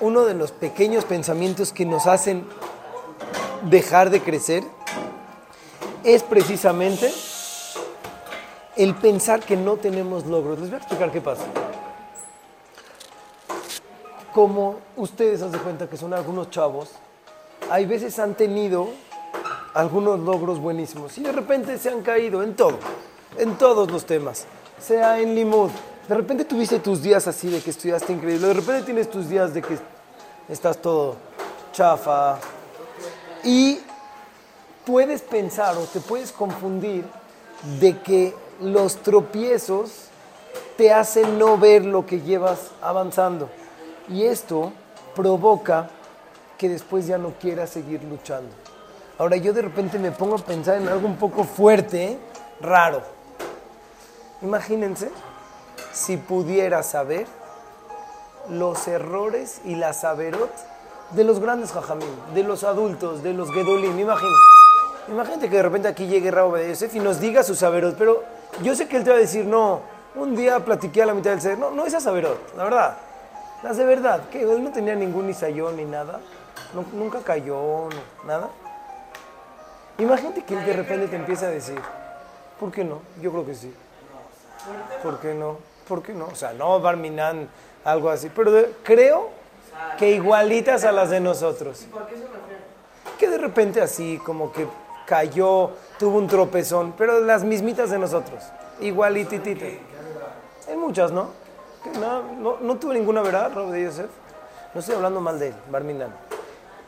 uno de los pequeños pensamientos que nos hacen dejar de crecer es precisamente el pensar que no tenemos logros. Les voy a explicar qué pasa. Como ustedes se cuenta que son algunos chavos, hay veces han tenido algunos logros buenísimos y de repente se han caído en todo, en todos los temas, sea en limud. De repente tuviste tus días así de que estudiaste increíble, de repente tienes tus días de que estás todo chafa y puedes pensar o te puedes confundir de que los tropiezos te hacen no ver lo que llevas avanzando. Y esto provoca que después ya no quieras seguir luchando. Ahora yo de repente me pongo a pensar en algo un poco fuerte, raro. Imagínense si pudiera saber los errores y la saberot de los grandes jajamim, de los adultos, de los gedolim. Imagínate, imagínate que de repente aquí llegue Raúl de y nos diga su saberot, pero yo sé que él te va a decir, no, un día platiqué a la mitad del ser. No, no esas saberot, la verdad. Las de verdad, que él no tenía ningún isayón ni nada, nunca cayó, nada. Imagínate que él de repente te empieza a decir, ¿por qué no? Yo creo que sí. ¿Por qué no? ¿Por qué no? O sea, no Barminan, algo así, pero creo que igualitas a las de nosotros. ¿Por qué se Que de repente así, como que cayó, tuvo un tropezón, pero las mismitas de nosotros, igualitititas. Hay muchas, ¿no? No, no, no tuve ninguna verdad, Rob de Yosef. No estoy hablando mal de él, Barminan.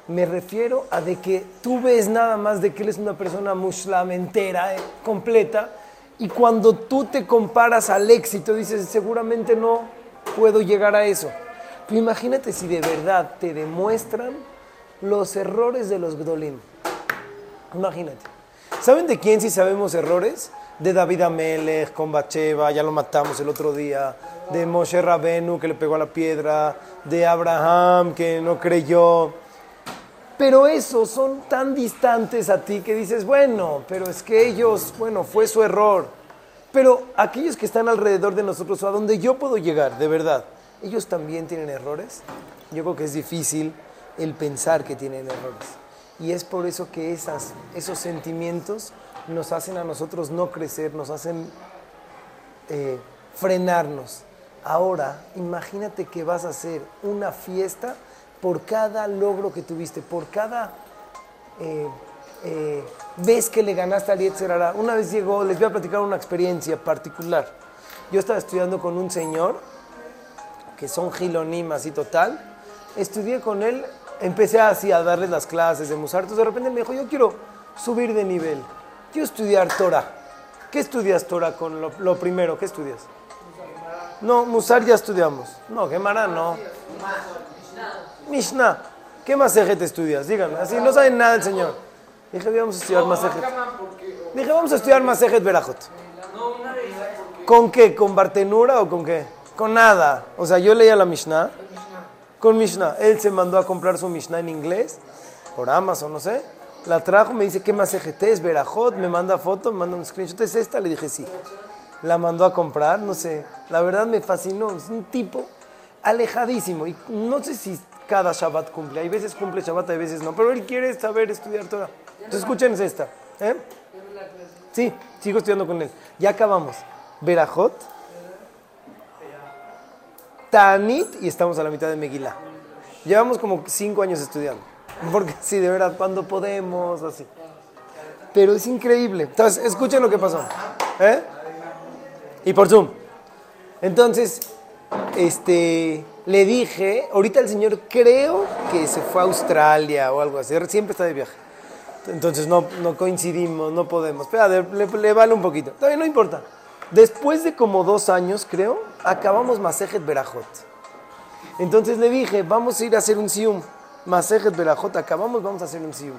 Me refiero a de que tú ves nada más de que él es una persona muslamentera, eh, completa, y cuando tú te comparas al éxito, dices, seguramente no puedo llegar a eso. Imagínate si de verdad te demuestran los errores de los Gdolim. Imagínate. ¿Saben de quién sí sabemos errores? De David Amelech con Bacheva, ya lo matamos el otro día. De Moshe Rabenu que le pegó a la piedra. De Abraham que no creyó. Pero esos son tan distantes a ti que dices, bueno, pero es que ellos, bueno, fue su error. Pero aquellos que están alrededor de nosotros, o a donde yo puedo llegar, de verdad, ellos también tienen errores. Yo creo que es difícil el pensar que tienen errores. Y es por eso que esas, esos sentimientos nos hacen a nosotros no crecer, nos hacen eh, frenarnos. Ahora, imagínate que vas a hacer una fiesta por cada logro que tuviste, por cada eh, eh, vez que le ganaste al Yetzerara. Una vez llegó, les voy a platicar una experiencia particular. Yo estaba estudiando con un señor, que son gilonimas y total. Estudié con él, empecé así a darles las clases de Musar. Entonces de repente me dijo, yo quiero subir de nivel, quiero estudiar Torah. ¿Qué estudias Torah con lo, primero? ¿Qué estudias? No, Musar ya estudiamos. No, Gemara no. Mishnah. ¿Qué Masejet estudias? Díganme, así no saben nada el Señor. Dije, vamos a estudiar Masejet. Dije, vamos a estudiar Masejet Berajot. ¿Con qué? ¿Con Bartenura o con qué? Con nada. O sea, yo leía la Mishnah. Con Mishnah. Él se mandó a comprar su Mishnah en inglés, por Amazon, no sé. La trajo, me dice, ¿qué Masejet es? Berajot, me manda foto, me manda un screenshot. ¿Es esta? Le dije, sí. La mandó a comprar, no sé. La verdad me fascinó. Es un tipo alejadísimo. Y no sé si cada Shabbat cumple. Hay veces cumple Shabbat, hay veces no. Pero él quiere saber estudiar Torah. Entonces escuchen esta. ¿eh? Sí, sigo estudiando con él. Ya acabamos. Berajot, Tanit y estamos a la mitad de Megillah. Llevamos como cinco años estudiando. Porque sí, de verdad, cuando podemos, así. Pero es increíble. Entonces, escuchen lo que pasó. ¿eh? Y por Zoom. Entonces, este, le dije, ahorita el señor creo que se fue a Australia o algo así, siempre está de viaje. Entonces no, no coincidimos, no podemos. Pero le, vale un poquito. Todavía no importa. Después de como dos años, creo, acabamos Masejet Berajot. Entonces le dije, vamos a ir a hacer un sium. Masejet Berajot, acabamos, vamos a hacer un sium.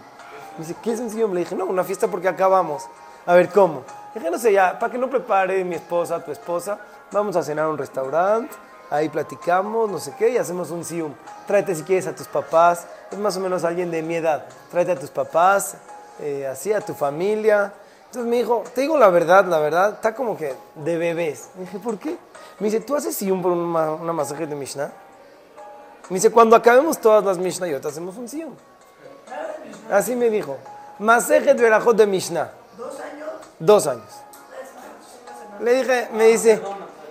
Me dice, ¿qué es un sium? Le dije, no, una fiesta porque acabamos. A ver, ¿cómo? Le dije, no sé, ya, para que no prepare mi esposa, tu esposa, vamos a cenar a un restaurante ahí platicamos, no sé qué, y hacemos un sium. Tráete si quieres a tus papás, es más o menos alguien de mi edad, tráete a tus papás, eh, así, a tu familia. Entonces me dijo, te digo la verdad, la verdad, está como que de bebés. Me dije, ¿por qué? Me dice, ¿tú haces sium por una, una masaje de Mishnah? Me dice, cuando acabemos todas las Mishnayot, hacemos un Siyum. Así me dijo. Masejet Berajot de Mishnah. ¿Dos años? Dos años. Le dije, me dice,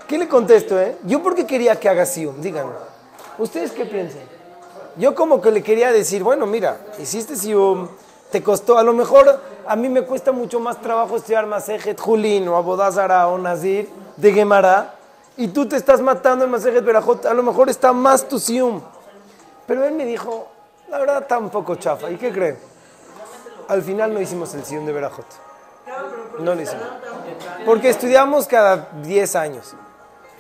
¿qué le contesto, eh? Yo porque quería que haga Siyum, díganme. ¿Ustedes qué piensan? Yo como que le quería decir, bueno, mira, hiciste Siyum, te costó, a lo mejor a mí me cuesta mucho más trabajo estudiar Masejet Julín o Abodazara o Nazir de Gemara, y tú te estás matando en Masejet Berajot, a lo mejor está más tu Siyum. Pero él me dijo, la verdad está un poco chafa. ¿Y qué creen? Al final no hicimos el Siyum de Berajot. No lo hicimos. Porque estudiamos cada 10 años.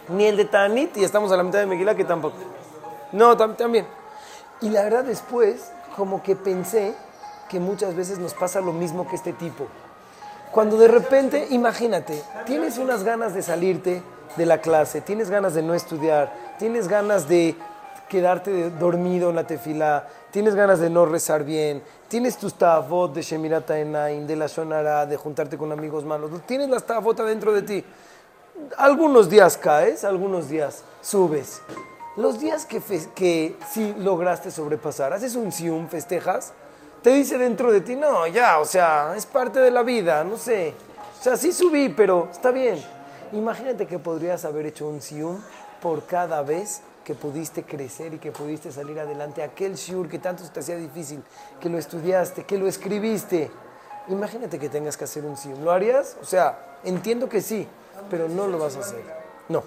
Ni el de Tanit y estamos a la mitad de Megillah que tampoco. No, también. Y la verdad después, como que pensé que muchas veces nos pasa lo mismo que este tipo. Cuando de repente, imagínate, tienes unas ganas de salirte de la clase, tienes ganas de no estudiar, tienes ganas de quedarte dormido en la tefila, tienes ganas de no rezar bien, tienes tus tafot de Shemirata Enaim, de la Shonara, de juntarte con amigos malos, tienes las tafot dentro de ti. Algunos días caes, algunos días subes. Los días que, que sí lograste sobrepasar, haces un sium, festejas, te dice dentro de ti, no, ya, o sea, es parte de la vida, no sé. O sea, sí subí, pero está bien. Imagínate que podrías haber hecho un sium por cada vez que pudiste crecer y que pudiste salir adelante. Aquel shiur que tanto te hacía difícil, que lo estudiaste, que lo escribiste. Imagínate que tengas que hacer un sium. ¿Lo harías? O sea, entiendo que sí, pero no lo vas a hacer. No.